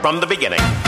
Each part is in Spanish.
from the beginning.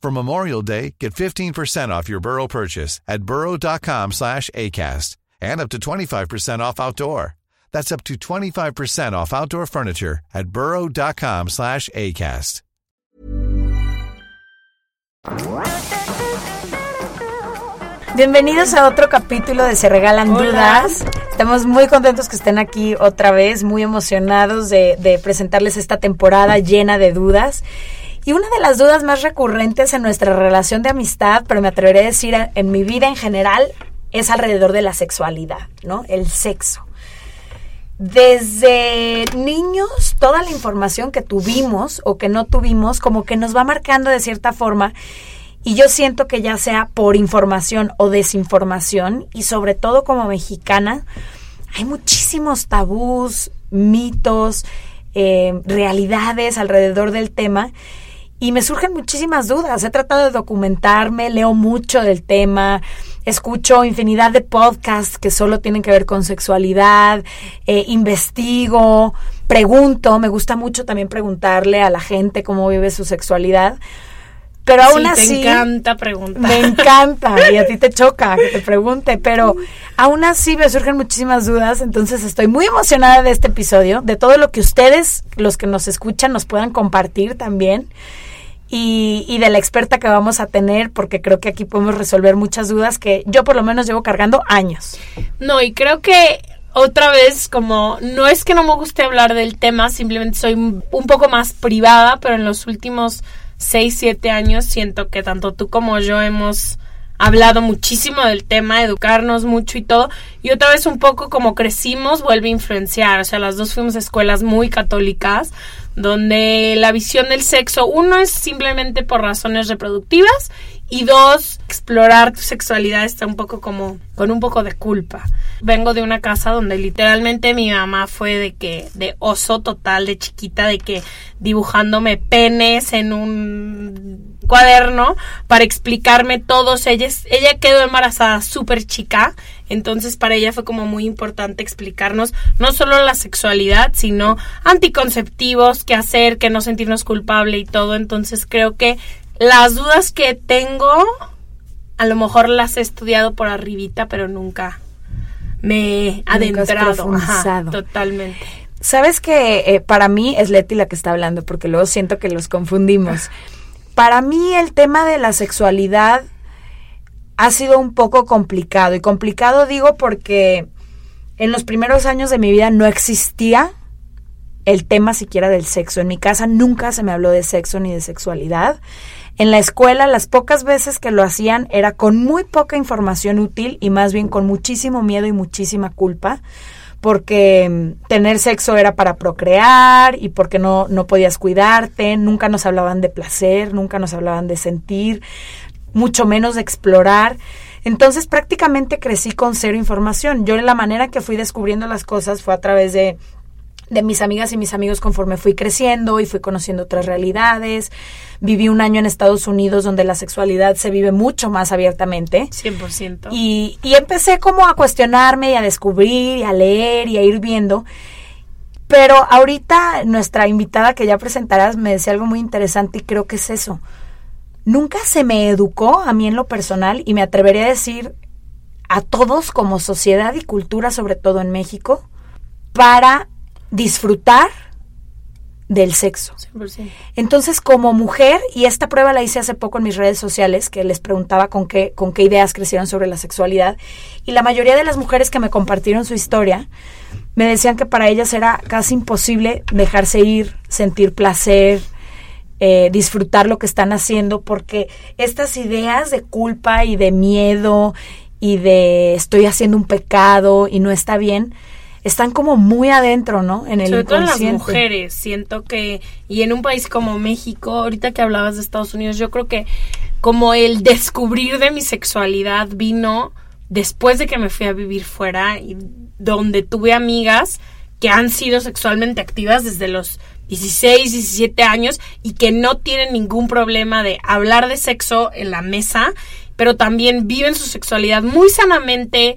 For Memorial Day, get 15% off your Burrow purchase at burrow.com slash ACAST and up to 25% off outdoor. That's up to 25% off outdoor furniture at burrow.com slash ACAST. Bienvenidos a otro capítulo de Se Regalan Hola. Dudas. Estamos muy contentos que estén aquí otra vez, muy emocionados de, de presentarles esta temporada llena de dudas. Y una de las dudas más recurrentes en nuestra relación de amistad, pero me atreveré a decir en mi vida en general, es alrededor de la sexualidad, ¿no? El sexo. Desde niños, toda la información que tuvimos o que no tuvimos, como que nos va marcando de cierta forma. Y yo siento que ya sea por información o desinformación, y sobre todo como mexicana, hay muchísimos tabús, mitos, eh, realidades alrededor del tema. Y me surgen muchísimas dudas. He tratado de documentarme, leo mucho del tema, escucho infinidad de podcasts que solo tienen que ver con sexualidad, eh, investigo, pregunto. Me gusta mucho también preguntarle a la gente cómo vive su sexualidad. Pero aún Sí, así. te encanta preguntar. Me encanta y a ti te choca que te pregunte, pero aún así me surgen muchísimas dudas, entonces estoy muy emocionada de este episodio, de todo lo que ustedes, los que nos escuchan, nos puedan compartir también y, y de la experta que vamos a tener, porque creo que aquí podemos resolver muchas dudas que yo por lo menos llevo cargando años. No, y creo que otra vez, como no es que no me guste hablar del tema, simplemente soy un poco más privada, pero en los últimos 6, 7 años siento que tanto tú como yo hemos hablado muchísimo del tema, educarnos mucho y todo. Y otra vez un poco como crecimos vuelve a influenciar. O sea, las dos fuimos a escuelas muy católicas, donde la visión del sexo, uno es simplemente por razones reproductivas y dos, explorar tu sexualidad está un poco como con un poco de culpa. Vengo de una casa donde literalmente mi mamá fue de que de oso total de chiquita de que dibujándome penes en un cuaderno para explicarme todos ella es- ella quedó embarazada súper chica entonces para ella fue como muy importante explicarnos no solo la sexualidad sino anticonceptivos qué hacer que no sentirnos culpable y todo entonces creo que las dudas que tengo, a lo mejor las he estudiado por arribita, pero nunca me he adentrado. Ajá, totalmente. Sabes que eh, para mí es Leti la que está hablando, porque luego siento que los confundimos. Para mí el tema de la sexualidad ha sido un poco complicado. Y complicado digo porque en los primeros años de mi vida no existía el tema siquiera del sexo. En mi casa nunca se me habló de sexo ni de sexualidad. En la escuela las pocas veces que lo hacían era con muy poca información útil y más bien con muchísimo miedo y muchísima culpa porque mm, tener sexo era para procrear y porque no, no podías cuidarte, nunca nos hablaban de placer, nunca nos hablaban de sentir, mucho menos de explorar. Entonces prácticamente crecí con cero información. Yo la manera que fui descubriendo las cosas fue a través de de mis amigas y mis amigos conforme fui creciendo y fui conociendo otras realidades. Viví un año en Estados Unidos donde la sexualidad se vive mucho más abiertamente. 100%. Y, y empecé como a cuestionarme y a descubrir y a leer y a ir viendo. Pero ahorita nuestra invitada que ya presentarás me decía algo muy interesante y creo que es eso. Nunca se me educó a mí en lo personal y me atrevería a decir a todos como sociedad y cultura, sobre todo en México, para disfrutar del sexo. 100%. Entonces, como mujer, y esta prueba la hice hace poco en mis redes sociales, que les preguntaba con qué, con qué ideas crecieron sobre la sexualidad, y la mayoría de las mujeres que me compartieron su historia me decían que para ellas era casi imposible dejarse ir, sentir placer, eh, disfrutar lo que están haciendo, porque estas ideas de culpa y de miedo y de estoy haciendo un pecado y no está bien, están como muy adentro, ¿no? En el Sobre todo en las mujeres, siento que, y en un país como México, ahorita que hablabas de Estados Unidos, yo creo que como el descubrir de mi sexualidad vino después de que me fui a vivir fuera y donde tuve amigas que han sido sexualmente activas desde los 16, 17 años y que no tienen ningún problema de hablar de sexo en la mesa, pero también viven su sexualidad muy sanamente,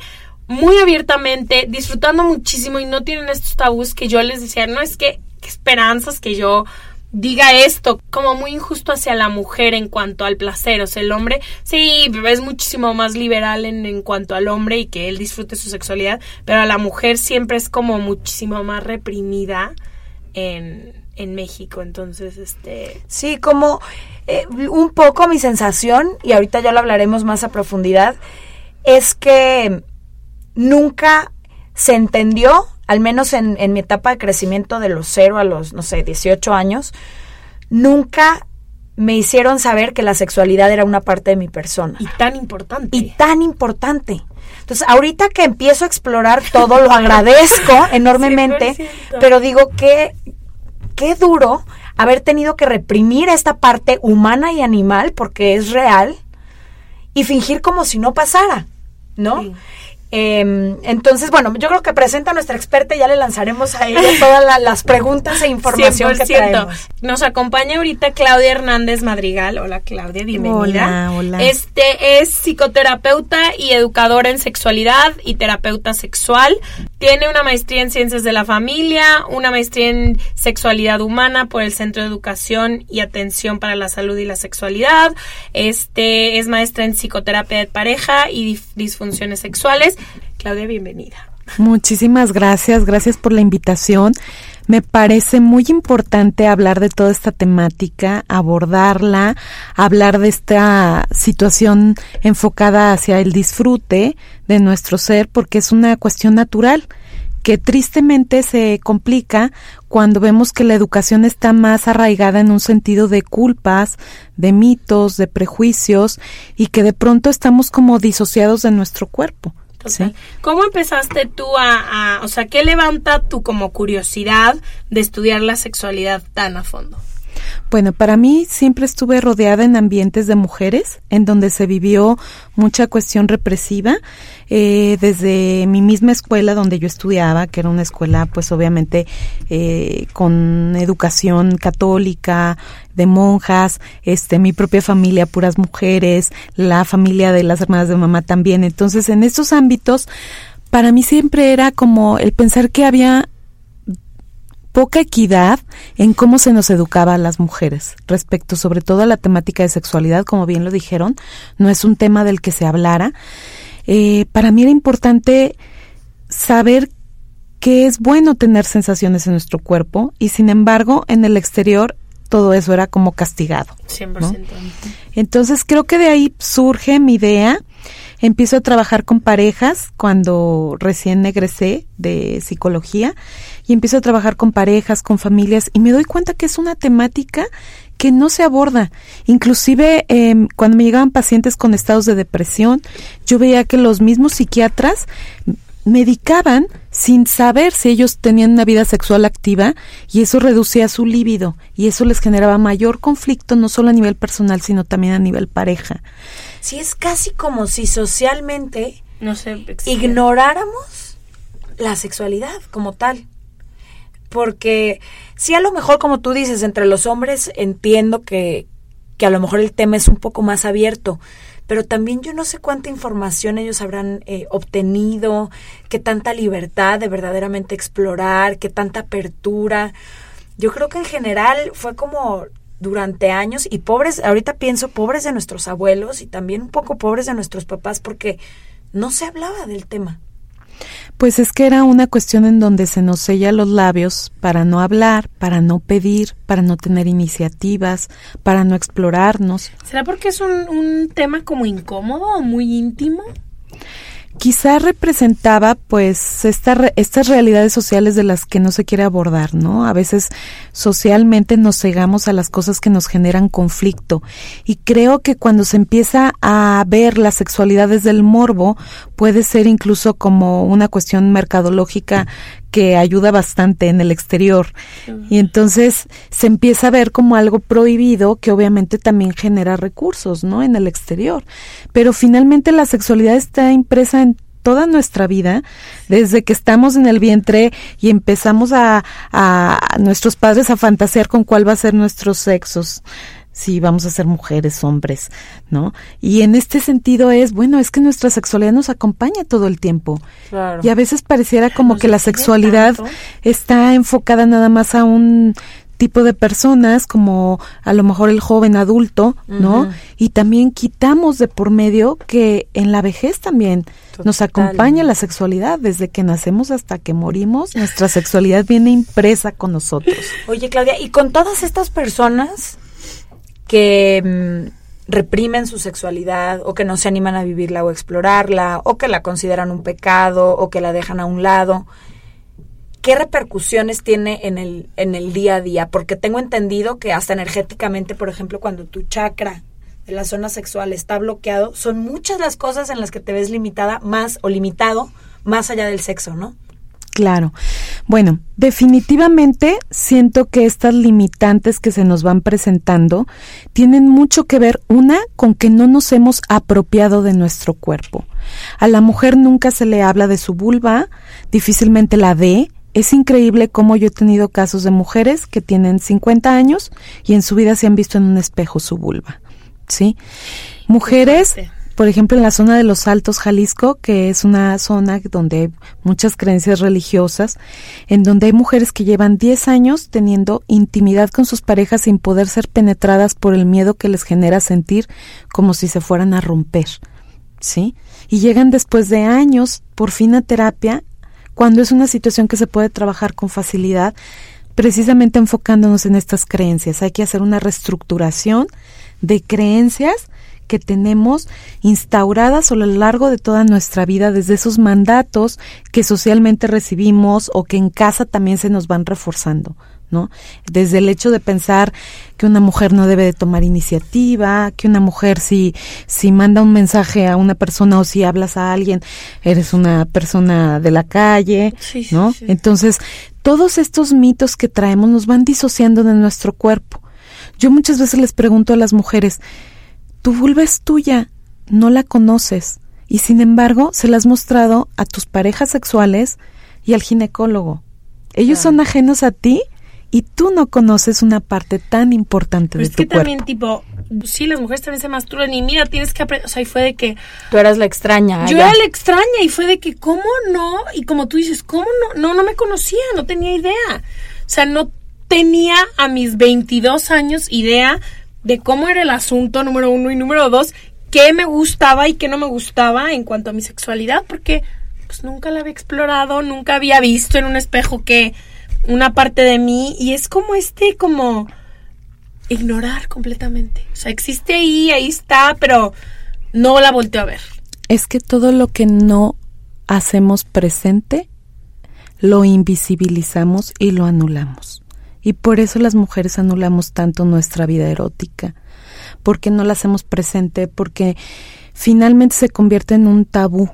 muy abiertamente, disfrutando muchísimo y no tienen estos tabús que yo les decía, no es que, qué esperanzas que yo diga esto, como muy injusto hacia la mujer en cuanto al placer, o sea, el hombre, sí, es muchísimo más liberal en, en cuanto al hombre y que él disfrute su sexualidad, pero a la mujer siempre es como muchísimo más reprimida en, en México, entonces, este... Sí, como eh, un poco mi sensación, y ahorita ya lo hablaremos más a profundidad, es que nunca se entendió, al menos en, en mi etapa de crecimiento de los 0 a los, no sé, 18 años, nunca me hicieron saber que la sexualidad era una parte de mi persona. Y tan importante. Y tan importante. Entonces, ahorita que empiezo a explorar todo, lo agradezco enormemente, 100%. pero digo que qué duro haber tenido que reprimir esta parte humana y animal, porque es real, y fingir como si no pasara, ¿no? Sí. Eh, entonces, bueno, yo creo que presenta a nuestra experta y ya le lanzaremos a ella todas la- las preguntas e información que 100%. traemos. Nos acompaña ahorita Claudia Hernández Madrigal. Hola Claudia, bienvenida. Hola, hola. Este es psicoterapeuta y educadora en sexualidad y terapeuta sexual. Tiene una maestría en ciencias de la familia, una maestría en sexualidad humana por el Centro de Educación y Atención para la Salud y la Sexualidad. Este es maestra en psicoterapia de pareja y disfunciones sexuales. Claudia, bienvenida. Muchísimas gracias, gracias por la invitación. Me parece muy importante hablar de toda esta temática, abordarla, hablar de esta situación enfocada hacia el disfrute de nuestro ser, porque es una cuestión natural que tristemente se complica cuando vemos que la educación está más arraigada en un sentido de culpas, de mitos, de prejuicios y que de pronto estamos como disociados de nuestro cuerpo. Total. ¿Cómo empezaste tú a, a- o sea, qué levanta tu como curiosidad de estudiar la sexualidad tan a fondo? Bueno, para mí siempre estuve rodeada en ambientes de mujeres, en donde se vivió mucha cuestión represiva, eh, desde mi misma escuela donde yo estudiaba, que era una escuela pues obviamente eh, con educación católica, de monjas, este, mi propia familia, puras mujeres, la familia de las hermanas de mamá también. Entonces, en estos ámbitos, para mí siempre era como el pensar que había poca equidad en cómo se nos educaba a las mujeres respecto sobre todo a la temática de sexualidad, como bien lo dijeron, no es un tema del que se hablara. Eh, para mí era importante saber que es bueno tener sensaciones en nuestro cuerpo y sin embargo en el exterior todo eso era como castigado. 100%. Entonces creo que de ahí surge mi idea. Empiezo a trabajar con parejas cuando recién egresé de psicología y empiezo a trabajar con parejas, con familias y me doy cuenta que es una temática que no se aborda. Inclusive eh, cuando me llegaban pacientes con estados de depresión, yo veía que los mismos psiquiatras medicaban sin saber si ellos tenían una vida sexual activa y eso reducía su líbido y eso les generaba mayor conflicto no solo a nivel personal sino también a nivel pareja. Sí, es casi como si socialmente No sé. explicar. ignoráramos la sexualidad como tal. porque sí a lo mejor como tú dices, entre los hombres entiendo que, que a lo mejor el tema es un poco más abierto, pero también yo no sé cuánta información ellos habrán eh, obtenido, qué tanta libertad de verdaderamente explorar, qué tanta apertura. Yo creo que en general fue como durante años y pobres, ahorita pienso pobres de nuestros abuelos y también un poco pobres de nuestros papás porque no se hablaba del tema. Pues es que era una cuestión en donde se nos sella los labios para no hablar, para no pedir, para no tener iniciativas, para no explorarnos. ¿Será porque es un, un tema como incómodo o muy íntimo? quizá representaba pues esta, estas realidades sociales de las que no se quiere abordar, ¿no? A veces socialmente nos cegamos a las cosas que nos generan conflicto y creo que cuando se empieza a ver la sexualidad desde el morbo puede ser incluso como una cuestión mercadológica que ayuda bastante en el exterior. Y entonces se empieza a ver como algo prohibido que obviamente también genera recursos, ¿no? En el exterior. Pero finalmente la sexualidad está impresa en toda nuestra vida, desde que estamos en el vientre y empezamos a, a nuestros padres a fantasear con cuál va a ser nuestros sexos si vamos a ser mujeres, hombres, ¿no? Y en este sentido es, bueno, es que nuestra sexualidad nos acompaña todo el tiempo. Y a veces pareciera como que la sexualidad está enfocada nada más a un tipo de personas, como a lo mejor el joven adulto, ¿no? Y también quitamos de por medio que en la vejez también nos acompaña la sexualidad, desde que nacemos hasta que morimos, nuestra sexualidad viene impresa con nosotros. Oye, Claudia, y con todas estas personas que mm, reprimen su sexualidad o que no se animan a vivirla o explorarla o que la consideran un pecado o que la dejan a un lado. ¿Qué repercusiones tiene en el, en el día a día? Porque tengo entendido que hasta energéticamente, por ejemplo, cuando tu chakra de la zona sexual está bloqueado, son muchas las cosas en las que te ves limitada más o limitado más allá del sexo, ¿no? Claro. Bueno, definitivamente siento que estas limitantes que se nos van presentando tienen mucho que ver, una, con que no nos hemos apropiado de nuestro cuerpo. A la mujer nunca se le habla de su vulva, difícilmente la ve. Es increíble cómo yo he tenido casos de mujeres que tienen 50 años y en su vida se han visto en un espejo su vulva. ¿Sí? Mujeres por ejemplo, en la zona de los Altos Jalisco, que es una zona donde hay muchas creencias religiosas, en donde hay mujeres que llevan 10 años teniendo intimidad con sus parejas sin poder ser penetradas por el miedo que les genera sentir como si se fueran a romper. ¿Sí? Y llegan después de años por fin a terapia cuando es una situación que se puede trabajar con facilidad, precisamente enfocándonos en estas creencias. Hay que hacer una reestructuración de creencias que tenemos instauradas a lo largo de toda nuestra vida desde esos mandatos que socialmente recibimos o que en casa también se nos van reforzando. ¿no? Desde el hecho de pensar que una mujer no debe de tomar iniciativa, que una mujer si, si manda un mensaje a una persona o si hablas a alguien, eres una persona de la calle, ¿no? Entonces, todos estos mitos que traemos nos van disociando de nuestro cuerpo. Yo muchas veces les pregunto a las mujeres, tu vulva es tuya, no la conoces y sin embargo se la has mostrado a tus parejas sexuales y al ginecólogo. Ellos son ajenos a ti y tú no conoces una parte tan importante de es tu que cuerpo. también tipo, sí, las mujeres también se masturban y mira, tienes que aprender, o sea, y fue de que Tú eras la extraña. yo era la extraña y fue de que cómo no y como tú dices, cómo no, no, no me conocía, no tenía idea. O sea, no tenía a mis 22 años idea de cómo era el asunto, número uno, y número dos, qué me gustaba y qué no me gustaba en cuanto a mi sexualidad, porque pues nunca la había explorado, nunca había visto en un espejo que una parte de mí, y es como este, como ignorar completamente. O sea, existe ahí, ahí está, pero no la volteo a ver. Es que todo lo que no hacemos presente, lo invisibilizamos y lo anulamos. Y por eso las mujeres anulamos tanto nuestra vida erótica, porque no la hacemos presente, porque finalmente se convierte en un tabú.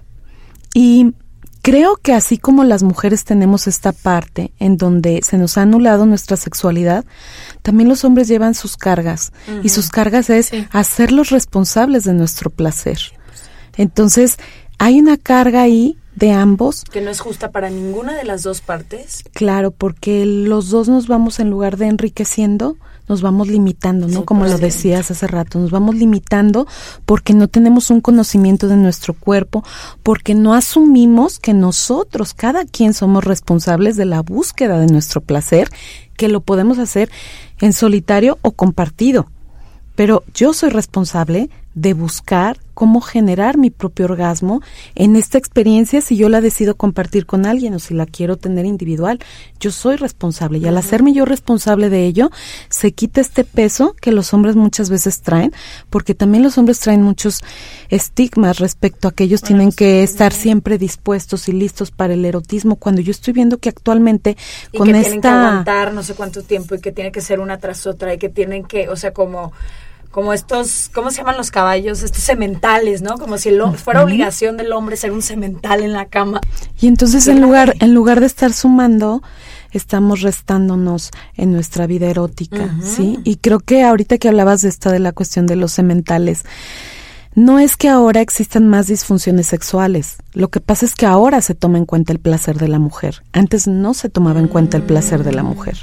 Y creo que así como las mujeres tenemos esta parte en donde se nos ha anulado nuestra sexualidad, también los hombres llevan sus cargas. Y sus cargas es hacerlos responsables de nuestro placer. Entonces, hay una carga ahí de ambos. Que no es justa para ninguna de las dos partes. Claro, porque los dos nos vamos en lugar de enriqueciendo, nos vamos limitando, ¿no? Como lo decías hace rato, nos vamos limitando porque no tenemos un conocimiento de nuestro cuerpo, porque no asumimos que nosotros, cada quien somos responsables de la búsqueda de nuestro placer, que lo podemos hacer en solitario o compartido. Pero yo soy responsable de buscar cómo generar mi propio orgasmo en esta experiencia si yo la decido compartir con alguien o si la quiero tener individual. Yo soy responsable y al hacerme yo responsable de ello, se quita este peso que los hombres muchas veces traen, porque también los hombres traen muchos estigmas respecto a que ellos tienen que estar siempre dispuestos y listos para el erotismo, cuando yo estoy viendo que actualmente y con que esta... tienen que aguantar no sé cuánto tiempo y que tiene que ser una tras otra y que tienen que, o sea, como como estos, ¿cómo se llaman los caballos? Estos sementales, ¿no? Como si fuera obligación del hombre ser un semental en la cama. Y entonces en lugar, en lugar de estar sumando, estamos restándonos en nuestra vida erótica, ¿sí? Y creo que ahorita que hablabas de esta de la cuestión de los sementales, no es que ahora existan más disfunciones sexuales. Lo que pasa es que ahora se toma en cuenta el placer de la mujer. Antes no se tomaba en cuenta el placer de la mujer.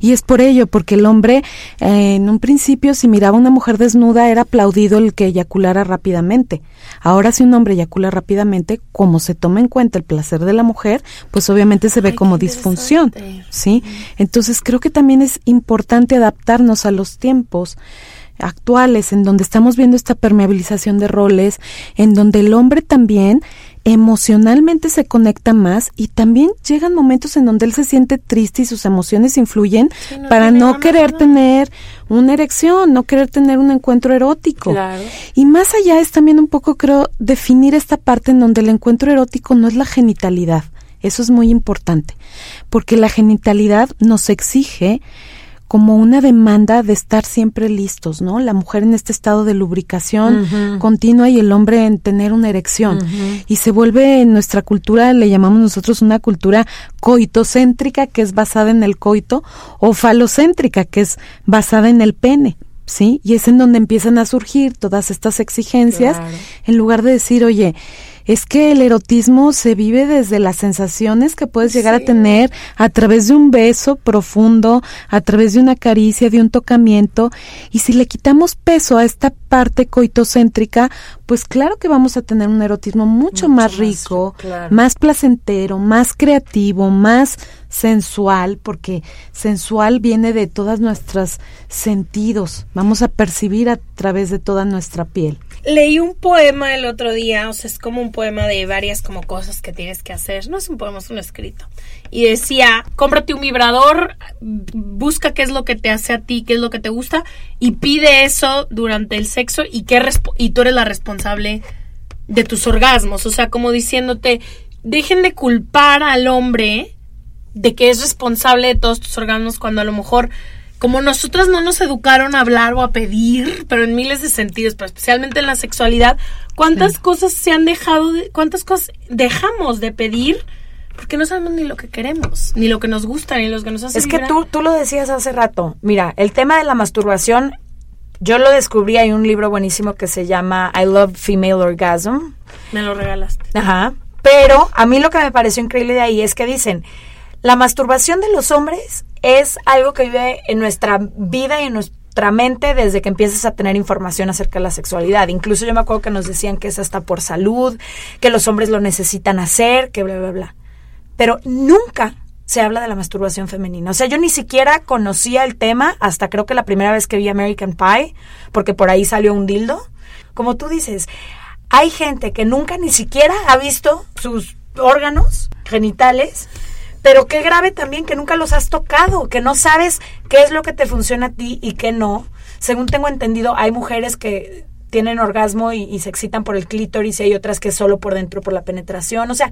Y es por ello, porque el hombre, eh, en un principio, si miraba a una mujer desnuda, era aplaudido el que eyaculara rápidamente. Ahora, si un hombre eyacula rápidamente, como se toma en cuenta el placer de la mujer, pues obviamente se ve como disfunción. ¿Sí? Entonces, creo que también es importante adaptarnos a los tiempos actuales en donde estamos viendo esta permeabilización de roles, en donde el hombre también emocionalmente se conecta más y también llegan momentos en donde él se siente triste y sus emociones influyen para no querer tener una erección, no querer tener un encuentro erótico. Y más allá es también un poco, creo, definir esta parte en donde el encuentro erótico no es la genitalidad. Eso es muy importante, porque la genitalidad nos exige como una demanda de estar siempre listos, ¿no? La mujer en este estado de lubricación continua y el hombre en tener una erección. Y se vuelve en nuestra cultura, le llamamos nosotros una cultura coitocéntrica, que es basada en el coito, o falocéntrica, que es basada en el pene. ¿Sí? Y es en donde empiezan a surgir todas estas exigencias, en lugar de decir, oye, es que el erotismo se vive desde las sensaciones que puedes llegar a tener a través de un beso profundo, a través de una caricia, de un tocamiento. Y si le quitamos peso a esta parte coitocéntrica, pues claro que vamos a tener un erotismo mucho, más rico, más placentero, más creativo, más sensual, porque sensual viene de todas nuestros sentidos. Vamos a percibir a través de toda nuestra piel. Leí un poema el otro día, o sea, es como un poema de varias como cosas que tienes que hacer. No es un poema, es un escrito. Y decía, cómprate un vibrador, busca qué es lo que te hace a ti, qué es lo que te gusta, y pide eso durante el sexo y, qué y tú eres la responsable de tus orgasmos. O sea, como diciéndote, dejen de culpar al hombre de que es responsable de todos tus orgasmos cuando a lo mejor como nosotras no nos educaron a hablar o a pedir, pero en miles de sentidos, pero especialmente en la sexualidad, ¿cuántas cosas se han dejado, de, cuántas cosas dejamos de pedir? Porque no sabemos ni lo que queremos, ni lo que nos gusta, ni lo que nos hace Es que tú, tú lo decías hace rato. Mira, el tema de la masturbación, yo lo descubrí, hay un libro buenísimo que se llama I Love Female Orgasm. Me lo regalaste. Ajá. Pero a mí lo que me pareció increíble de ahí es que dicen, la masturbación de los hombres es algo que vive en nuestra vida y en nuestra mente desde que empiezas a tener información acerca de la sexualidad. Incluso yo me acuerdo que nos decían que es hasta por salud, que los hombres lo necesitan hacer, que bla, bla, bla. Pero nunca se habla de la masturbación femenina. O sea, yo ni siquiera conocía el tema hasta creo que la primera vez que vi American Pie, porque por ahí salió un dildo. Como tú dices, hay gente que nunca ni siquiera ha visto sus órganos genitales pero qué grave también que nunca los has tocado, que no sabes qué es lo que te funciona a ti y qué no. Según tengo entendido, hay mujeres que tienen orgasmo y, se excitan por el clítoris y hay otras que solo por dentro por la penetración. O sea,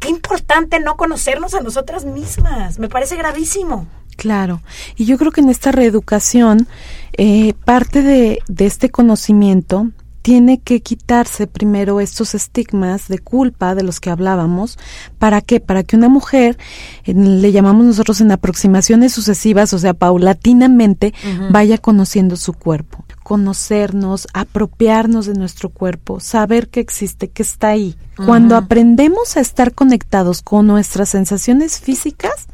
qué importante no conocernos a nosotras mismas. Me parece gravísimo. Claro, y yo creo que en esta reeducación, eh, parte de, de este conocimiento tiene que quitarse primero estos estigmas de culpa de los que hablábamos. ¿Para qué? Para que una mujer, le llamamos nosotros en aproximaciones sucesivas, o sea, paulatinamente, vaya conociendo su cuerpo. Conocernos, apropiarnos de nuestro cuerpo, saber que existe, que está ahí. Cuando aprendemos a estar conectados con nuestras sensaciones físicas,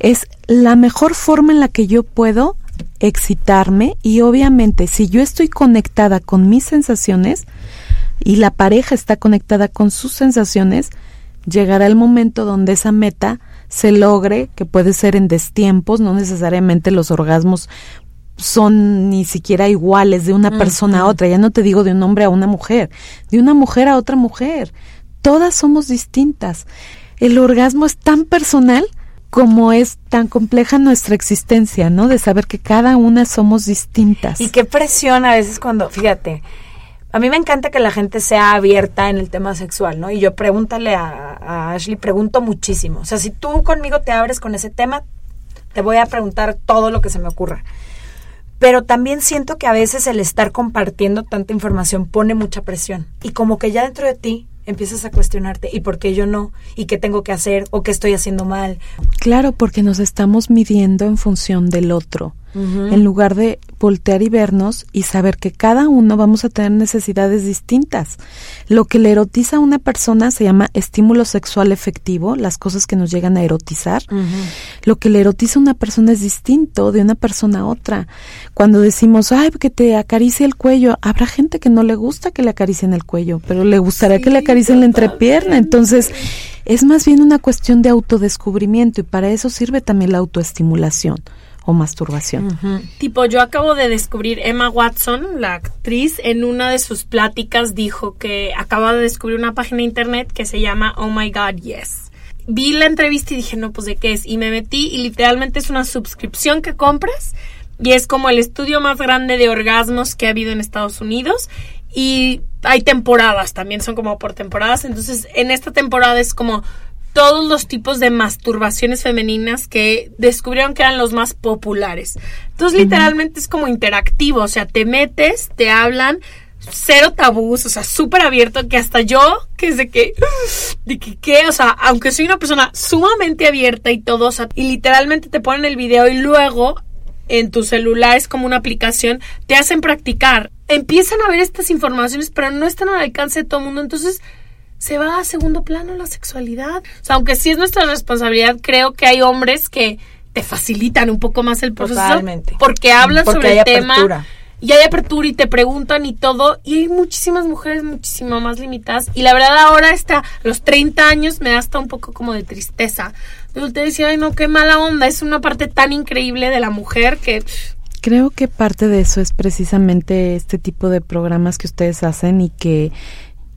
es la mejor forma en la que yo puedo excitarme y obviamente si yo estoy conectada con mis sensaciones y la pareja está conectada con sus sensaciones, llegará el momento donde esa meta se logre, que puede ser en destiempos, no necesariamente los orgasmos son ni siquiera iguales de una persona a otra, ya no te digo de un hombre a una mujer, de una mujer a otra mujer, todas somos distintas. El orgasmo es tan personal como es tan compleja nuestra existencia, ¿no? De saber que cada una somos distintas. Y qué presión a veces cuando, fíjate, a mí me encanta que la gente sea abierta en el tema sexual, ¿no? Y yo pregúntale a, a, Ashley, pregunto muchísimo. O sea, si tú conmigo te abres con ese tema, te voy a preguntar todo lo que se me ocurra. Pero también siento que a veces el estar compartiendo tanta información pone mucha presión. Y como que ya dentro de ti empiezas a cuestionarte y por qué yo no y qué tengo que hacer o qué estoy haciendo mal. Claro, porque nos estamos midiendo en función del otro en lugar de voltear y vernos y saber que cada uno vamos a tener necesidades distintas. Lo que le erotiza a una persona se llama estímulo sexual efectivo, las cosas que nos llegan a erotizar. Lo que le erotiza a una persona es distinto de una persona a otra. Cuando decimos, ay, que te acaricie el cuello, habrá gente que no le gusta que le acaricien el cuello, pero le gustaría que le acaricien la entrepierna. Entonces, es más bien una cuestión de autodescubrimiento y para eso sirve también la autoestimulación o masturbación. Tipo, yo acabo de descubrir Emma Watson, la actriz, en una de sus pláticas dijo que acaba de descubrir una página de internet que se llama Oh My God Yes. Vi la entrevista y dije, no, pues de qué es. Y me metí y literalmente es una suscripción que compras y es como el estudio más grande de orgasmos que ha habido en Estados Unidos. Y hay temporadas, también son como por temporadas. Entonces, en esta temporada es como todos los tipos de masturbaciones femeninas que descubrieron que eran los más populares. Entonces, literalmente es como interactivo, o sea, te metes, te hablan, cero tabús, o sea, súper abierto, que hasta yo, que es de que, de que, ¿qué? O sea, aunque soy una persona sumamente abierta y todo, o sea, y literalmente te ponen el video y luego en tu celular es como una aplicación, te hacen practicar. Empiezan a ver estas informaciones, pero no están al alcance de todo el mundo, entonces se va a segundo plano la sexualidad. O sea, aunque sí es nuestra responsabilidad, creo que hay hombres que te facilitan un poco más el proceso. Totalmente. Porque hablan sobre el tema. Y hay apertura y te preguntan y todo. Y hay muchísimas mujeres muchísimo más limitadas. Y la verdad ahora está, los 30 años me da hasta un poco como de tristeza. Usted decía, ay no, qué mala onda. Es una parte tan increíble de la mujer que... Creo que parte de eso es precisamente este tipo de programas que ustedes hacen y que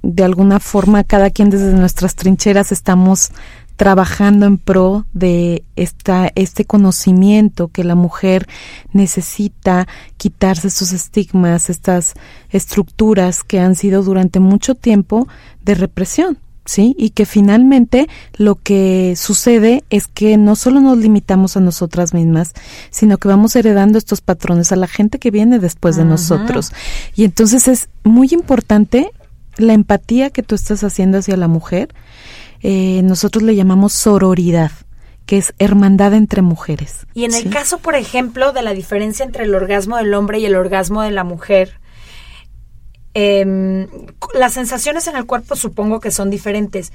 de alguna forma cada quien desde nuestras trincheras estamos trabajando en pro de esta, este conocimiento que la mujer necesita quitarse sus estigmas, estas estructuras que han sido durante mucho tiempo de represión. ¿sí? Y que finalmente lo que sucede es que no solo nos limitamos a nosotras mismas, sino que vamos heredando estos patrones a la gente que viene después de nosotros. Y entonces es muy importante la empatía que tú estás haciendo hacia la mujer, eh, nosotros le llamamos sororidad que es hermandad entre mujeres. Y en el caso, por ejemplo, de la diferencia entre el orgasmo del hombre y el orgasmo de la mujer, em, las sensaciones en el cuerpo supongo que son diferentes,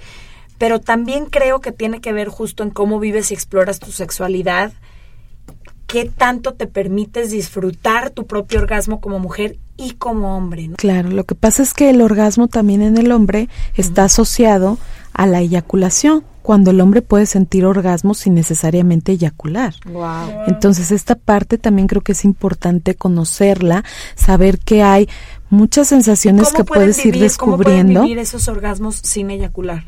pero también creo que tiene que ver justo en cómo vives y exploras tu sexualidad, qué tanto te permites disfrutar tu propio orgasmo como mujer y como hombre. Claro, lo que pasa es que el orgasmo también en el hombre está asociado a la eyaculación, cuando el hombre puede sentir orgasmo sin necesariamente eyacular. Entonces esta parte también creo que es importante conocerla, saber que hay muchas sensaciones que puedes ir descubriendo. ¿Cómo vivir esos orgasmos sin eyacular?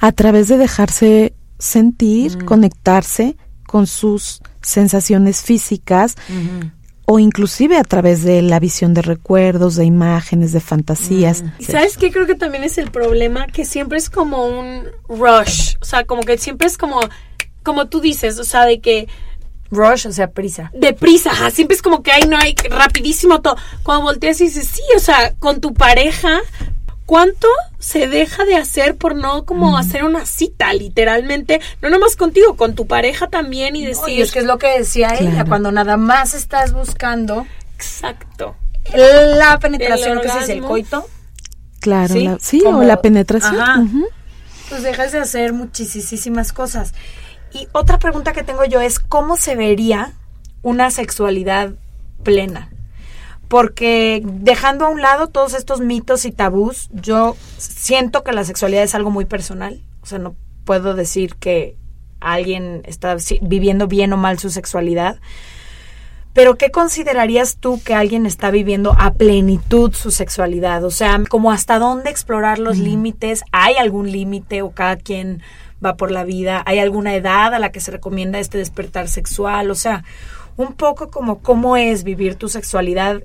A través de dejarse sentir, mm. conectarse con sus sensaciones físicas o inclusive a través de la visión de recuerdos, de imágenes, de fantasías. ¿Y sabes qué creo que también es el problema? Que siempre es como un rush, o sea, como que siempre es como, como tú dices, o sea, de que Rush, o sea, prisa. Deprisa, ajá, siempre es como que hay, no hay, rapidísimo todo. Cuando volteas y dices, sí, o sea, con tu pareja, ¿cuánto se deja de hacer por no como hacer una cita, literalmente? No nomás contigo, con tu pareja también y decir... y es que es lo que decía ella, cuando nada más estás buscando... Exacto. La penetración, que es el coito. Claro, sí, o la penetración. Ajá. Pues dejas de hacer muchísimas cosas. Y otra pregunta que tengo yo es, ¿cómo se vería una sexualidad plena? Porque dejando a un lado todos estos mitos y tabús, yo siento que la sexualidad es algo muy personal. O sea, no puedo decir que alguien está viviendo bien o mal su sexualidad. Pero ¿qué considerarías tú que alguien está viviendo a plenitud su sexualidad? O sea, como hasta dónde explorar los límites. ¿Hay algún límite o cada quien va por la vida? ¿Hay alguna edad a la que se recomienda este despertar sexual? O sea, un poco como cómo es vivir tu sexualidad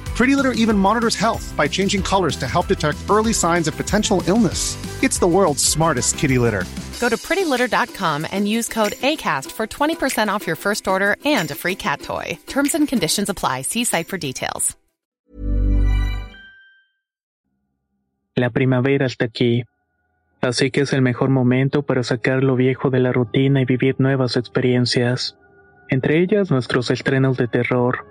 Pretty Litter even monitors health by changing colors to help detect early signs of potential illness. It's the world's smartest kitty litter. Go to prettylitter.com and use code ACAST for 20% off your first order and a free cat toy. Terms and conditions apply. See site for details. La primavera está aquí. Así que es el mejor momento para sacar lo viejo de la rutina y vivir nuevas experiencias. Entre ellas nuestros estrenos de terror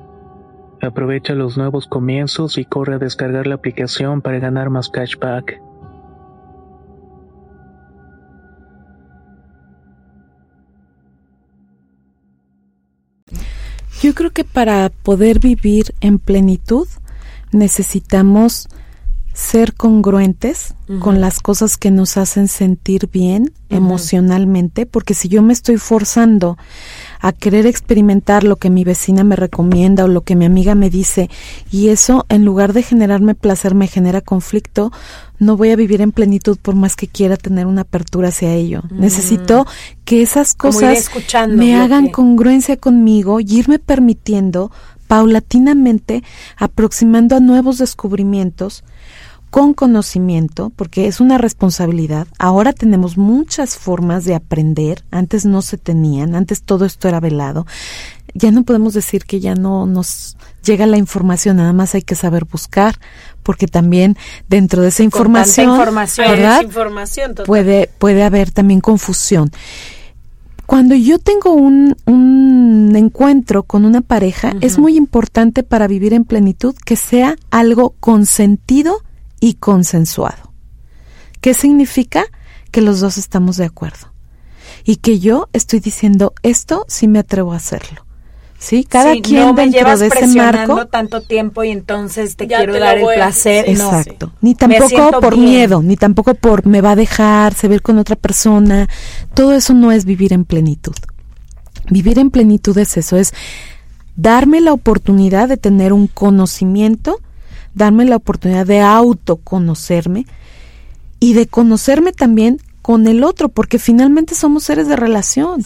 Aprovecha los nuevos comienzos y corre a descargar la aplicación para ganar más cashback. Yo creo que para poder vivir en plenitud necesitamos ser congruentes con las cosas que nos hacen sentir bien emocionalmente, porque si yo me estoy forzando a querer experimentar lo que mi vecina me recomienda o lo que mi amiga me dice y eso en lugar de generarme placer me genera conflicto, no voy a vivir en plenitud por más que quiera tener una apertura hacia ello. Necesito que esas cosas me hagan congruencia conmigo y irme permitiendo paulatinamente aproximando a nuevos descubrimientos con conocimiento, porque es una responsabilidad. Ahora tenemos muchas formas de aprender, antes no se tenían, antes todo esto era velado. Ya no podemos decir que ya no nos llega la información, nada más hay que saber buscar, porque también dentro de esa información, información, puede puede haber también confusión. Cuando yo tengo un, un encuentro con una pareja, es muy importante para vivir en plenitud que sea algo consentido y consensuado. ¿Qué significa? Que los dos estamos de acuerdo. y que yo estoy diciendo esto sí me atrevo a hacerlo. Sí, cada Sí, quien no me dentro llevas de ese presionando marco. tanto tiempo y entonces te quiero te dar el placer. No. Exacto. Ni Me tampoco por bien. miedo, ni tampoco por me va a dejar, se ver con otra persona. Todo eso no es vivir en plenitud. Vivir en plenitud es eso, es darme la oportunidad de tener un conocimiento, darme la oportunidad de autoconocerme y de conocerme también con el otro, porque finalmente somos seres de relación.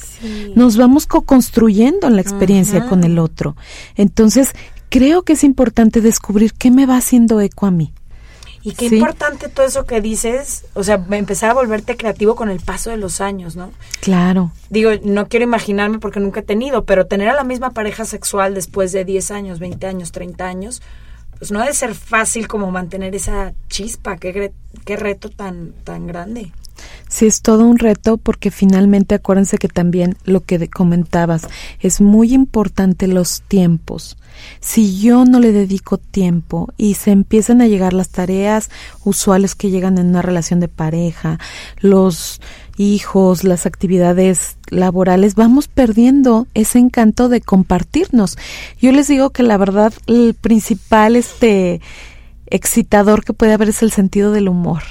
Nos vamos co-construyendo en la experiencia con el otro. Entonces, creo que es importante descubrir qué me va haciendo eco a mí. Y qué Sí. importante todo eso que dices, o sea, empezar a volverte creativo con el paso de los años, ¿no? Claro. Digo, no quiero imaginarme porque nunca he tenido, pero tener a la misma pareja sexual después de 10 años, 20 años, 30 años, pues no ha de ser fácil como mantener esa chispa, qué, qué reto tan, tan grande. Sí, es todo un reto porque finalmente acuérdense que también lo que comentabas, es muy importante los tiempos. Si yo no le dedico tiempo y se empiezan a llegar las tareas usuales que llegan en una relación de pareja, los hijos, las actividades laborales, vamos perdiendo ese encanto de compartirnos. Yo les digo que la verdad el principal este excitador que puede haber es el sentido del humor.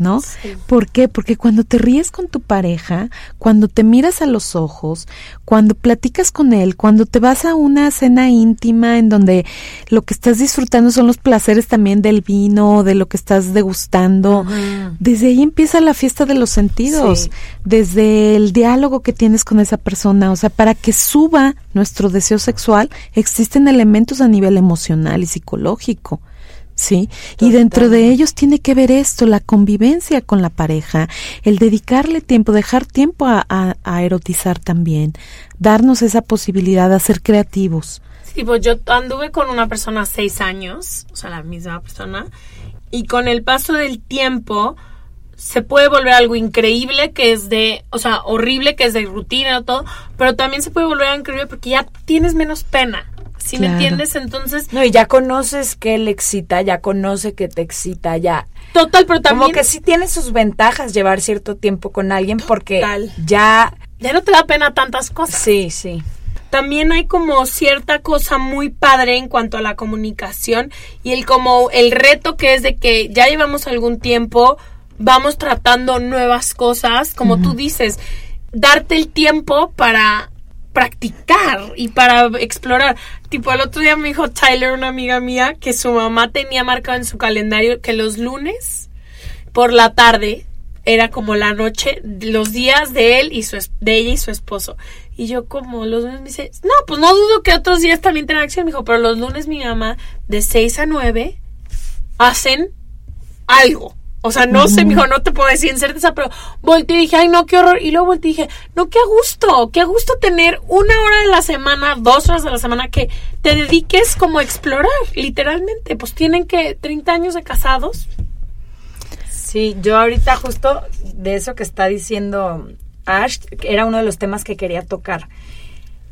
¿No? ¿Por qué? Porque cuando te ríes con tu pareja, cuando te miras a los ojos, cuando platicas con él, cuando te vas a una cena íntima en donde lo que estás disfrutando son los placeres también del vino, de lo que estás degustando, desde ahí empieza la fiesta de los sentidos, Sí. desde el diálogo que tienes con esa persona, o sea, para que suba nuestro deseo sexual, existen elementos a nivel emocional y psicológico. Sí, y dentro de ellos tiene que ver esto, la convivencia con la pareja, el dedicarle tiempo, dejar tiempo a, a- a erotizar también, darnos esa posibilidad de ser creativos. Sí, pues yo anduve con una persona seis años, o sea, la misma persona, y con el paso del tiempo se puede volver algo increíble que es de, o sea, horrible que es de rutina todo, pero también se puede volver algo increíble porque ya tienes menos pena. ¿Sí me Claro. entiendes? Entonces, No, y ya conoces que le excita, ya conoce que te excita, ya. total, pero también Como que sí tiene sus ventajas llevar cierto tiempo con alguien porque Total. ya... ya no te da pena tantas cosas. Sí, sí. también hay como cierta cosa muy padre en cuanto a la comunicación y el como el reto que es de que ya llevamos algún tiempo, vamos tratando nuevas cosas, como tú dices, darte el tiempo para practicar y para explorar. Tipo, el otro día me dijo Tyler, una amiga mía, que su mamá tenía marcado en su calendario que los lunes por la tarde era como la noche, los días de él y su de ella y su esposo. Y yo como los lunes me dice, no, pues no dudo que otros días también tengan acción, me dijo, pero los lunes mi mamá de 6 a 9 hacen algo. O sea, no sé, me dijo, no te puedo decir en certeza, pero volteé y dije, ay, no, qué horror. Y luego volteé y dije, no, qué gusto, qué gusto tener una hora de la semana, dos horas de la semana que te dediques como a explorar, literalmente. Pues tienen que 30 años de casados. Sí, yo ahorita justo de eso que está diciendo Ash, era uno de los temas que quería tocar.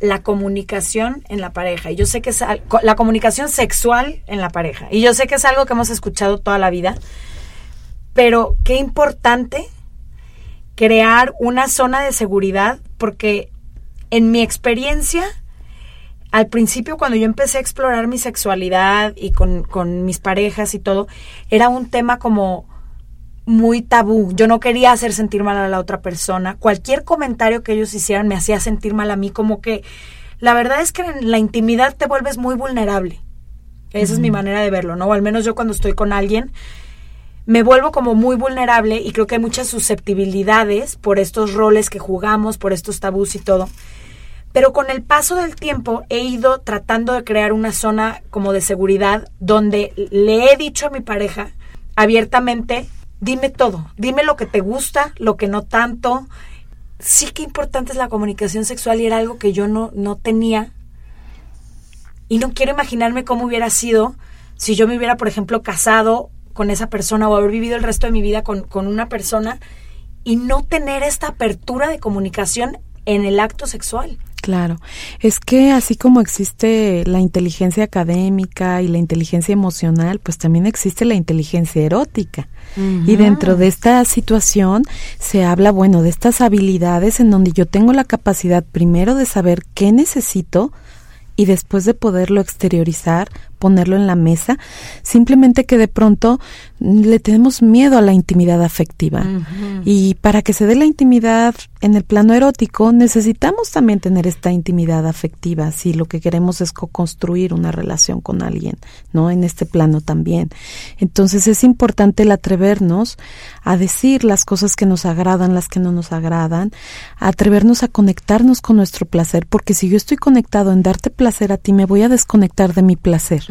La comunicación en la pareja. Y yo sé que es la comunicación sexual en la pareja. Y yo sé que es algo que hemos escuchado toda la vida. Pero qué importante crear una zona de seguridad porque en mi experiencia, al principio cuando yo empecé a explorar mi sexualidad y con, con mis parejas y todo, era un tema como muy tabú. Yo no quería hacer sentir mal a la otra persona. Cualquier comentario que ellos hicieran me hacía sentir mal a mí, como que la verdad es que en la intimidad te vuelves muy vulnerable. Esa es mi manera de verlo, ¿no? O al menos yo cuando estoy con alguien me vuelvo como muy vulnerable y creo que hay muchas susceptibilidades por estos roles que jugamos, por estos tabús y todo. Pero con el paso del tiempo he ido tratando de crear una zona como de seguridad donde le he dicho a mi pareja abiertamente, dime todo, dime lo que te gusta, lo que no tanto. Sí que importante es la comunicación sexual y era algo que yo no, no tenía. Y no quiero imaginarme cómo hubiera sido si yo me hubiera, por ejemplo, casado con esa persona o haber vivido el resto de mi vida con, con una persona y no tener esta apertura de comunicación en el acto sexual. Claro, es que así como existe la inteligencia académica y la inteligencia emocional, pues también existe la inteligencia erótica. Y dentro de esta situación se habla, bueno, de estas habilidades en donde yo tengo la capacidad primero de saber qué necesito y después de poderlo exteriorizar, ponerlo en la mesa, simplemente que de pronto le tenemos miedo a la intimidad afectiva. Y para que se dé la intimidad en el plano erótico, necesitamos también tener esta intimidad afectiva, si lo que queremos es co-construir una relación con alguien, ¿no? En este plano también. Entonces es importante el atrevernos a decir las cosas que nos agradan, las que no nos agradan, atrevernos a conectarnos con nuestro placer, porque si yo estoy conectado en darte placer a ti, me voy a desconectar de mi placer.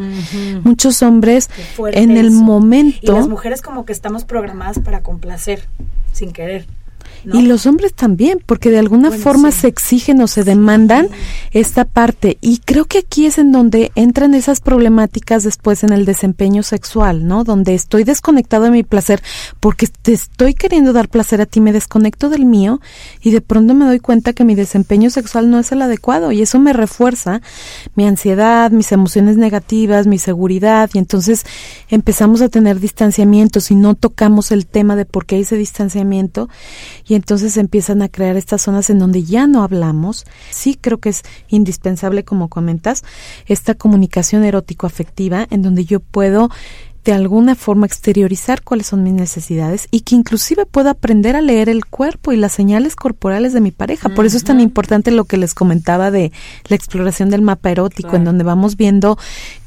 Muchos hombres en el momento... Y las mujeres como que estamos programadas para complacer, sin querer. Y los hombres también, porque de alguna forma se exigen o se demandan esta parte. Y creo que aquí es en donde entran esas problemáticas después en el desempeño sexual, ¿no? Donde estoy desconectado de mi placer porque te estoy queriendo dar placer a ti, me desconecto del mío y de pronto me doy cuenta que mi desempeño sexual no es el adecuado y eso me refuerza mi ansiedad, mis emociones negativas, mi seguridad. Y entonces empezamos a tener distanciamientos y no tocamos el tema de por qué hay ese distanciamiento y entonces empiezan a crear estas zonas en donde ya no hablamos. Sí creo que es indispensable, como comentas, esta comunicación erótico-afectiva en donde yo puedo de alguna forma exteriorizar cuáles son mis necesidades y que inclusive puedo aprender a leer el cuerpo y las señales corporales de mi pareja. Por eso es tan importante lo que les comentaba de la exploración del mapa erótico, en donde vamos viendo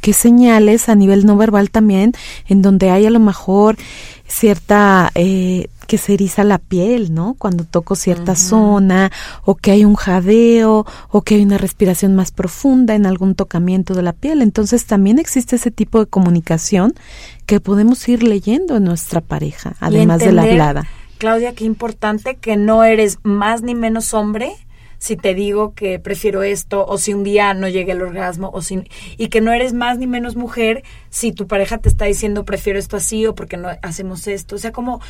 qué señales a nivel no verbal también, en donde hay a lo mejor cierta eh, que se eriza la piel, ¿no? Cuando toco cierta zona, o que hay un jadeo, o que hay una respiración más profunda en algún tocamiento de la piel. Entonces también existe ese tipo de comunicación que podemos ir leyendo en nuestra pareja, además de la hablada. Claudia, qué importante que no eres más ni menos hombre si te digo que prefiero esto o si un día no llegue el orgasmo o si y que no eres más ni menos mujer si tu pareja te está diciendo prefiero esto así o porque no hacemos esto, o sea, como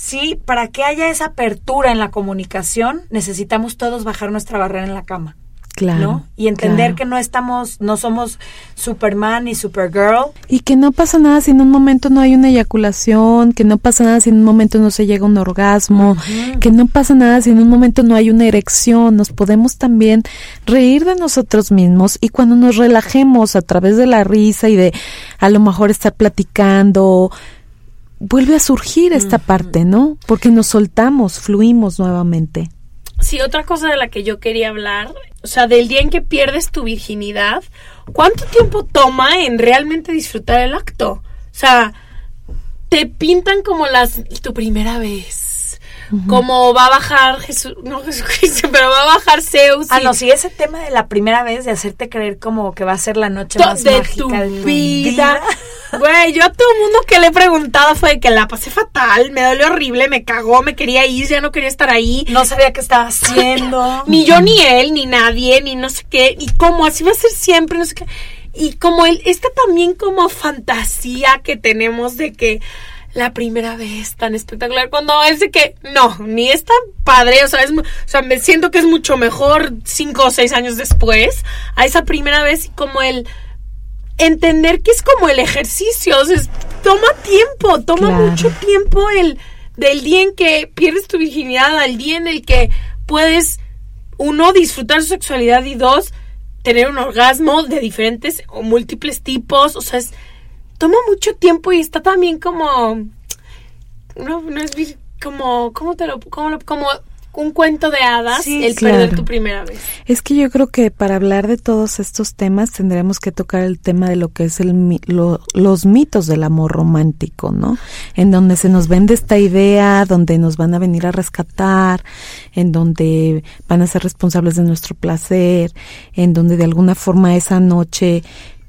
sí, para que haya esa apertura en la comunicación, necesitamos todos bajar nuestra barrera en la cama. Claro. Y entender que no estamos, no somos Superman y Supergirl. Y que no pasa nada si en un momento no hay una eyaculación, que no pasa nada si en un momento no se llega a un orgasmo, que no pasa nada si en un momento no hay una erección. Nos podemos también reír de nosotros mismos y cuando nos relajemos a través de la risa y de a lo mejor estar platicando, vuelve a surgir esta parte, ¿no? Porque nos soltamos, fluimos nuevamente. Sí, otra cosa de la que yo quería hablar, o sea, del día en que pierdes tu virginidad, ¿cuánto tiempo toma en realmente disfrutar el acto? O sea, te pintan como las tu primera vez como va a bajar Jesús, no Jesucristo, pero va a bajar Zeus. Ah, no, sí, ese tema de la primera vez, de hacerte creer como que va a ser la noche más de mágica tu de tu vida. Güey, yo a todo el mundo que le he preguntado fue que la pasé fatal, me dolió horrible, me cagó, me quería ir, ya no quería estar ahí. No sabía qué estaba haciendo. ni yo, ni él, ni nadie, ni no sé qué. Y como así va a ser siempre, no sé qué. Y como el, esta también como fantasía que tenemos de que la primera vez tan espectacular cuando es de que no, ni es tan padre, o sea, es, o sea, me siento que es mucho mejor cinco o seis años después a esa primera vez y como el entender que es como el ejercicio, o sea, toma tiempo, toma mucho tiempo el del día en que pierdes tu virginidad al día en el que puedes uno disfrutar su sexualidad y dos tener un orgasmo de diferentes o múltiples tipos, o sea, es toma mucho tiempo y está también como no, no es como cómo te lo como, como un cuento de hadas el perder tu primera vez. Es que yo creo que para hablar de todos estos temas tendremos que tocar el tema de lo que es el los mitos del amor romántico, ¿no? En donde se nos vende esta idea, donde nos van a venir a rescatar, en donde van a ser responsables de nuestro placer, en donde de alguna forma esa noche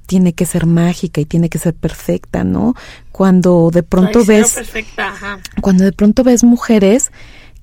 tiene que ser mágica y tiene que ser perfecta, ¿no? Cuando de pronto ves cuando de pronto ves mujeres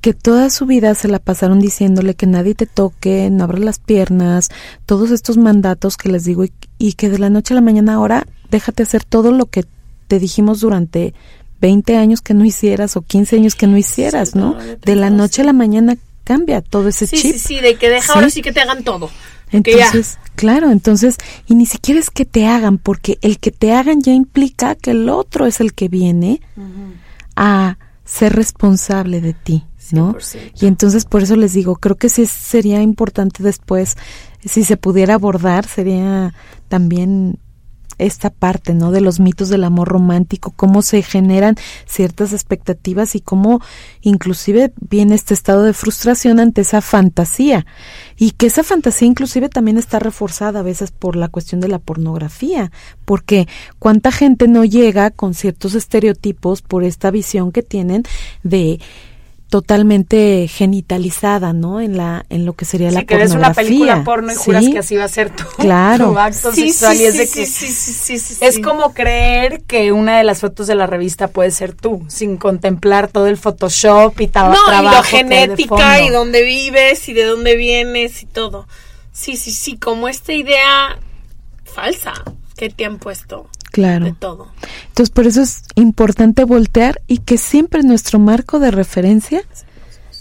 que toda su vida se la pasaron diciéndole que nadie te toque, no abras las piernas, todos estos mandatos que les digo y, y, que de la noche a la mañana ahora déjate hacer todo lo que te dijimos durante 20 años que no hicieras o 15 años que no hicieras, ¿no? De la noche a la mañana cambia todo ese sí, chip. Sí, sí, de que deja ahora sí que te hagan todo. Entonces, claro, entonces, y ni siquiera es que te hagan, porque el que te hagan ya implica que el otro es el que viene a ser responsable de ti, ¿no? Y entonces por eso les digo, creo que sí sería importante después, si se pudiera abordar, sería también esta parte, ¿no? De los mitos del amor romántico, cómo se generan ciertas expectativas y cómo inclusive viene este estado de frustración ante esa fantasía. Y que esa fantasía inclusive también está reforzada a veces por la cuestión de la pornografía, porque cuánta gente no llega con ciertos estereotipos por esta visión que tienen de totalmente genitalizada, ¿no? En la en lo que sería la que pornografía. ves una película porno y juras que así va a ser tu, claro. tu acto sexual y es de que es como creer que una de las fotos de la revista puede ser tú, sin contemplar todo el Photoshop y todo no, trabajo y lo genética y dónde vives y de dónde vienes y todo. Sí, sí, sí, como esta idea falsa que te han puesto. Claro. De todo. Entonces, por eso es importante voltear y que siempre nuestro marco de referencia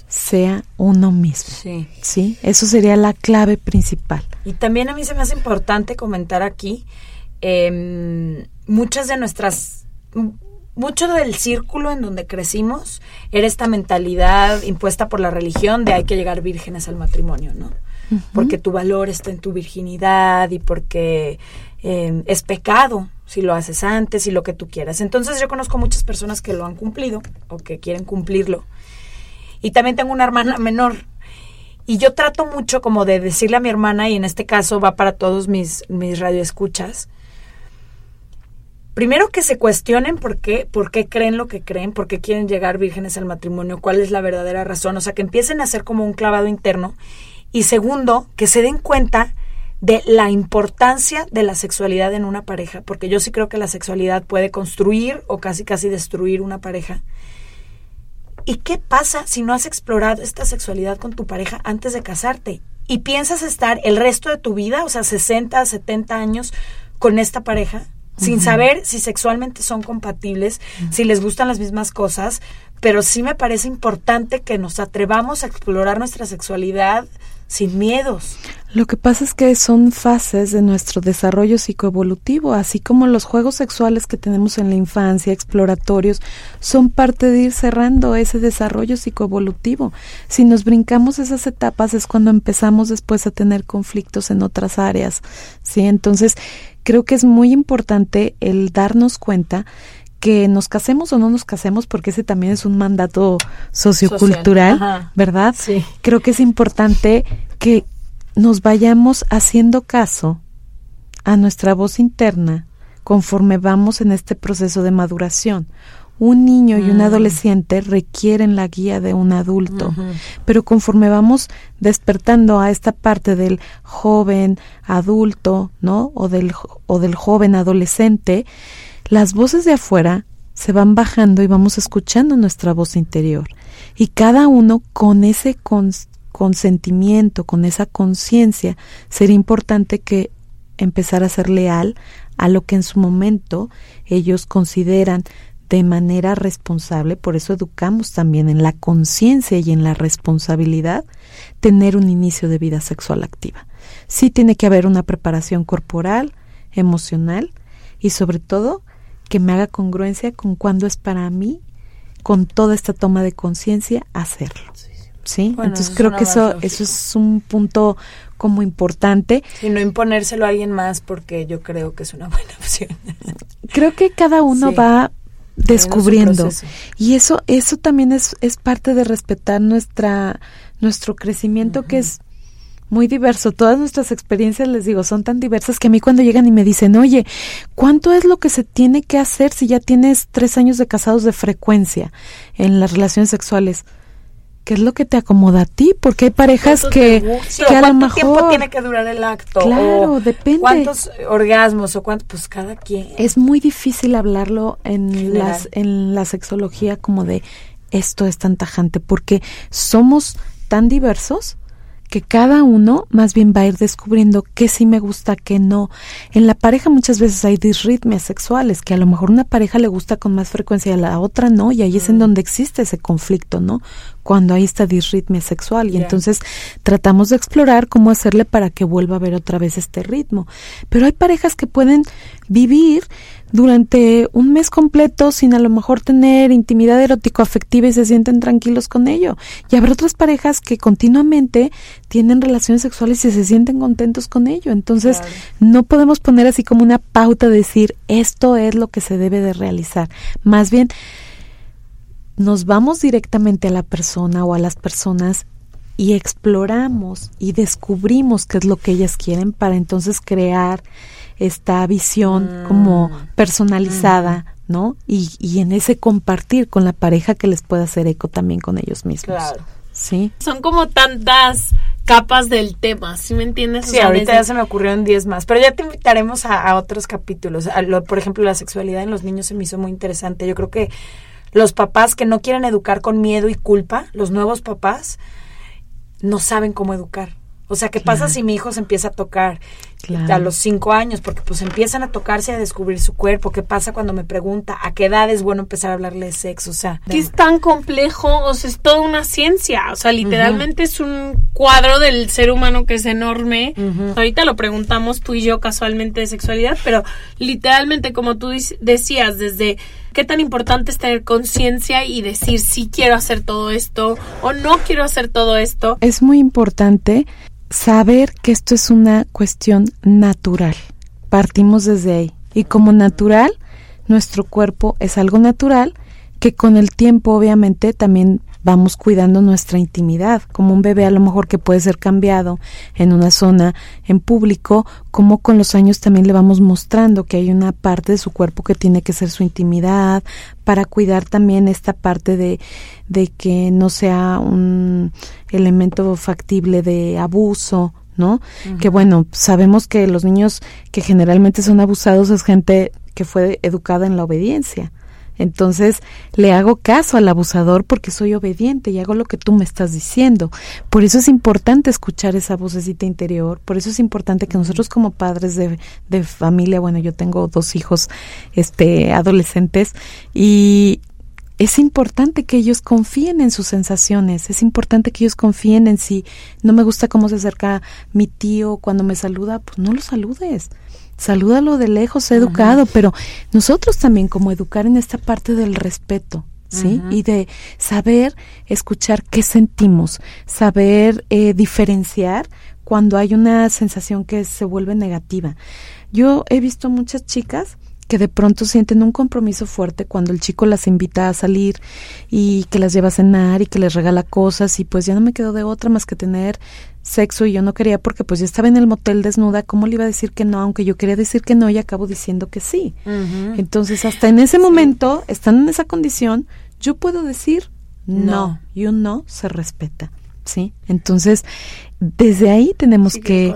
sea uno mismo. Sí. Sí, eso sería la clave principal. Y también a mí se me hace importante comentar aquí eh, muchas de nuestras mucho del círculo en donde crecimos era esta mentalidad impuesta por la religión de hay que llegar vírgenes al matrimonio, ¿no? Porque tu valor está en tu virginidad y porque eh, es pecado si lo haces antes y lo que tú quieras. Entonces yo conozco muchas personas que lo han cumplido o que quieren cumplirlo. Y también tengo una hermana menor. Y yo trato mucho como de decirle a mi hermana, y en este caso va para todos mis, mis radioescuchas, primero que se cuestionen por qué, por qué creen lo que creen, por qué quieren llegar vírgenes al matrimonio, cuál es la verdadera razón, o sea, que empiecen a hacer como un clavado interno. Y segundo, que se den cuenta de la importancia de la sexualidad en una pareja, porque yo sí creo que la sexualidad puede construir o casi casi destruir una pareja. ¿Y qué pasa si no has explorado esta sexualidad con tu pareja antes de casarte? Y piensas estar el resto de tu vida, o sea, 60, 70 años con esta pareja, sin saber si sexualmente son compatibles, si les gustan las mismas cosas, pero sí me parece importante que nos atrevamos a explorar nuestra sexualidad sin miedos. Lo que pasa es que son fases de nuestro desarrollo psicoevolutivo, así como los juegos sexuales que tenemos en la infancia, exploratorios, son parte de ir cerrando ese desarrollo psicoevolutivo. Si nos brincamos esas etapas es cuando empezamos después a tener conflictos en otras áreas, ¿sí? Entonces, creo que es muy importante el darnos cuenta que nos casemos o no nos casemos, porque ese también es un mandato sociocultural, ¿verdad? Sí. Creo que es importante que nos vayamos haciendo caso a nuestra voz interna conforme vamos en este proceso de maduración. Un niño y un adolescente requieren la guía de un adulto, pero conforme vamos despertando a esta parte del joven adulto, ¿no? O del, o del joven adolescente, las voces de afuera se van bajando y vamos escuchando nuestra voz interior. Y cada uno con ese consentimiento, con esa conciencia, sería importante que empezar a ser leal a lo que en su momento ellos consideran de manera responsable, por eso educamos también en la conciencia y en la responsabilidad, tener un inicio de vida sexual activa. Sí tiene que haber una preparación corporal, emocional y sobre todo que me haga congruencia con cuando es para mí, con toda esta toma de conciencia, hacerlo. ¿Sí? Bueno, Entonces creo que eso, lógico. eso es un punto como importante. Y no imponérselo a alguien más porque yo creo que es una buena opción. Creo que cada uno Sí. va descubriendo y eso eso también es, es parte de respetar nuestra nuestro crecimiento que es muy diverso. Todas nuestras experiencias, les digo, son tan diversas que a mí cuando llegan y me dicen, oye, ¿cuánto es lo que se tiene que hacer si ya tienes tres años de casados de frecuencia en las relaciones sexuales? ¿Qué es lo que te acomoda a ti? Porque hay parejas ¿Cuánto que, gusta? que a lo ¿Cuánto mejor... tiempo tiene que durar el acto? Claro, O depende. ¿Cuántos orgasmos o cuántos? Pues cada quien. es muy difícil hablarlo en General. las en la sexología como de esto es tan tajante porque somos tan diversos que cada uno más bien va a ir descubriendo qué sí me gusta, qué no. En la pareja muchas veces hay disritmias sexuales, que a lo mejor una pareja le gusta con más frecuencia y a la otra no, y ahí es en mm. donde existe ese conflicto, ¿no? Cuando hay esta disritmia sexual. Y entonces tratamos de explorar cómo hacerle para que vuelva a haber otra vez este ritmo. Pero hay parejas que pueden vivir durante un mes completo sin a lo mejor tener intimidad erótico afectiva y se sienten tranquilos con ello. Y habrá otras parejas que continuamente tienen relaciones sexuales y se sienten contentos con ello. Entonces, no podemos poner así como una pauta de decir esto es lo que se debe de realizar. Más bien, nos vamos directamente a la persona o a las personas y exploramos y descubrimos qué es lo que ellas quieren para entonces crear esta visión como mm. personalizada, ¿no? Y, y en ese compartir con la pareja que les pueda hacer eco también con ellos mismos. Claro. Sí. Son como tantas capas del tema, ¿sí me entiendes? Sí, ahorita ya se me ocurrieron 10 más, pero ya te invitaremos a, otros capítulos. por ejemplo, la sexualidad en los niños se me hizo muy interesante. Yo creo que los papás que no quieren educar con miedo y culpa, los nuevos papás, no saben cómo educar. O sea, ¿qué pasa si mi hijo se empieza a tocar a los cinco años? Porque pues empiezan a tocarse y a descubrir su cuerpo. ¿Qué pasa cuando me pregunta a qué edad es bueno empezar a hablarle de sexo? O sea, que es tan complejo, o sea, es toda una ciencia. O sea, literalmente es un cuadro del ser humano que es enorme. Ahorita lo preguntamos tú y yo casualmente de sexualidad, pero literalmente, como tú decías, desde qué tan importante es tener conciencia y decir si quiero hacer todo esto o no quiero hacer todo esto. Es muy importante saber que esto es una cuestión natural. Partimos desde ahí. Y como natural, nuestro cuerpo es algo natural que con el tiempo obviamente también vamos cuidando nuestra intimidad, como un bebé a lo mejor que puede ser cambiado en una zona en público, como con los años también le vamos mostrando que hay una parte de su cuerpo que tiene que ser su intimidad, para cuidar también esta parte de, de que no sea un elemento factible de abuso, ¿no? Que bueno, sabemos que los niños que generalmente son abusados es gente que fue educada en la obediencia. Entonces le hago caso al abusador porque soy obediente y hago lo que tú me estás diciendo. Por eso es importante escuchar esa vocecita interior, por eso es importante que nosotros como padres de, de familia, bueno, yo tengo dos hijos este adolescentes y es importante que ellos confíen en sus sensaciones, es importante que ellos confíen en si no me gusta cómo se acerca mi tío cuando me saluda, pues no lo saludes salúdalo de lejos, educado, pero nosotros también como educar en esta parte del respeto, ¿sí? Y de saber escuchar qué sentimos, saber eh, diferenciar cuando hay una sensación que se vuelve negativa. Yo he visto muchas chicas que de pronto sienten un compromiso fuerte cuando el chico las invita a salir y que las lleva a cenar y que les regala cosas y pues ya no me quedo de otra más que tener sexo y yo no quería porque pues ya estaba en el motel desnuda, ¿cómo le iba a decir que no? Aunque yo quería decir que no y acabo diciendo que sí. Entonces hasta en ese momento, estando en esa condición, yo puedo decir no, y un no se respeta. ¿Sí? Entonces, desde ahí tenemos que,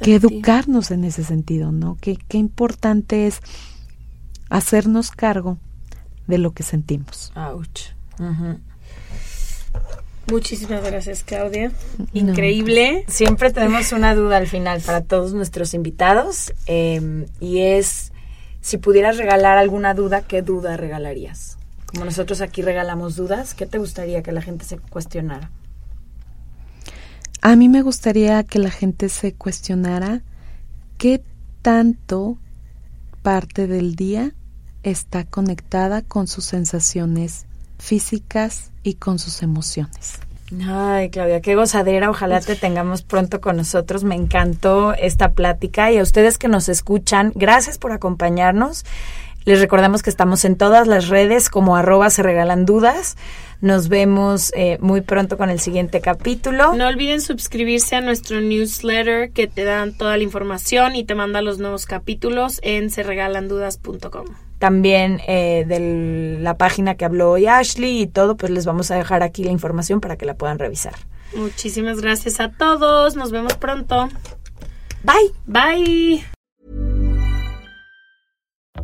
que educarnos en ese sentido, ¿no? Qué, qué importante es hacernos cargo de lo que sentimos. Muchísimas gracias, Claudia. Increíble. Siempre tenemos una duda al final para todos nuestros invitados em, y es si pudieras regalar alguna duda, ¿qué duda regalarías? Como nosotros aquí regalamos dudas, ¿qué te gustaría que la gente se cuestionara? A mí me gustaría que la gente se cuestionara qué tanto parte del día está conectada con sus sensaciones físicas y con sus emociones. Ay, Claudia, qué gozadera. Ojalá te tengamos pronto con nosotros. Me encantó esta plática y a ustedes que nos escuchan, gracias por acompañarnos. Les recordamos que estamos en todas las redes como arroba se regalan dudas. Nos vemos eh, muy pronto con el siguiente capítulo. No olviden suscribirse a nuestro newsletter que te dan toda la información y te manda los nuevos capítulos en serregalandudas.com también eh, de la página que habló hoy Ashley y todo, pues les vamos a dejar aquí la información para que la puedan revisar. Muchísimas gracias a todos. Nos vemos pronto. Bye. Bye.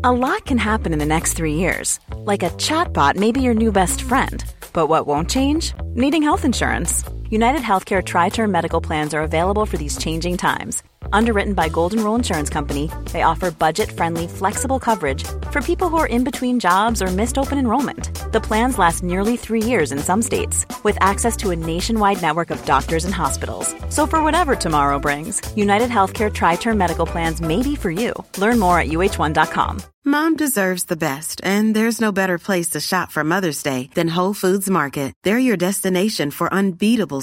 A lot can happen in the next three years. Like a chatbot may be your new best friend. But what won't change? Needing health insurance. United Healthcare Tri Term Medical Plans are available for these changing times. Underwritten by Golden Rule Insurance Company, they offer budget friendly, flexible coverage for people who are in between jobs or missed open enrollment. The plans last nearly three years in some states, with access to a nationwide network of doctors and hospitals. So, for whatever tomorrow brings, United Healthcare Tri Term Medical Plans may be for you. Learn more at uh1.com. Mom deserves the best, and there's no better place to shop for Mother's Day than Whole Foods Market. They're your destination for unbeatable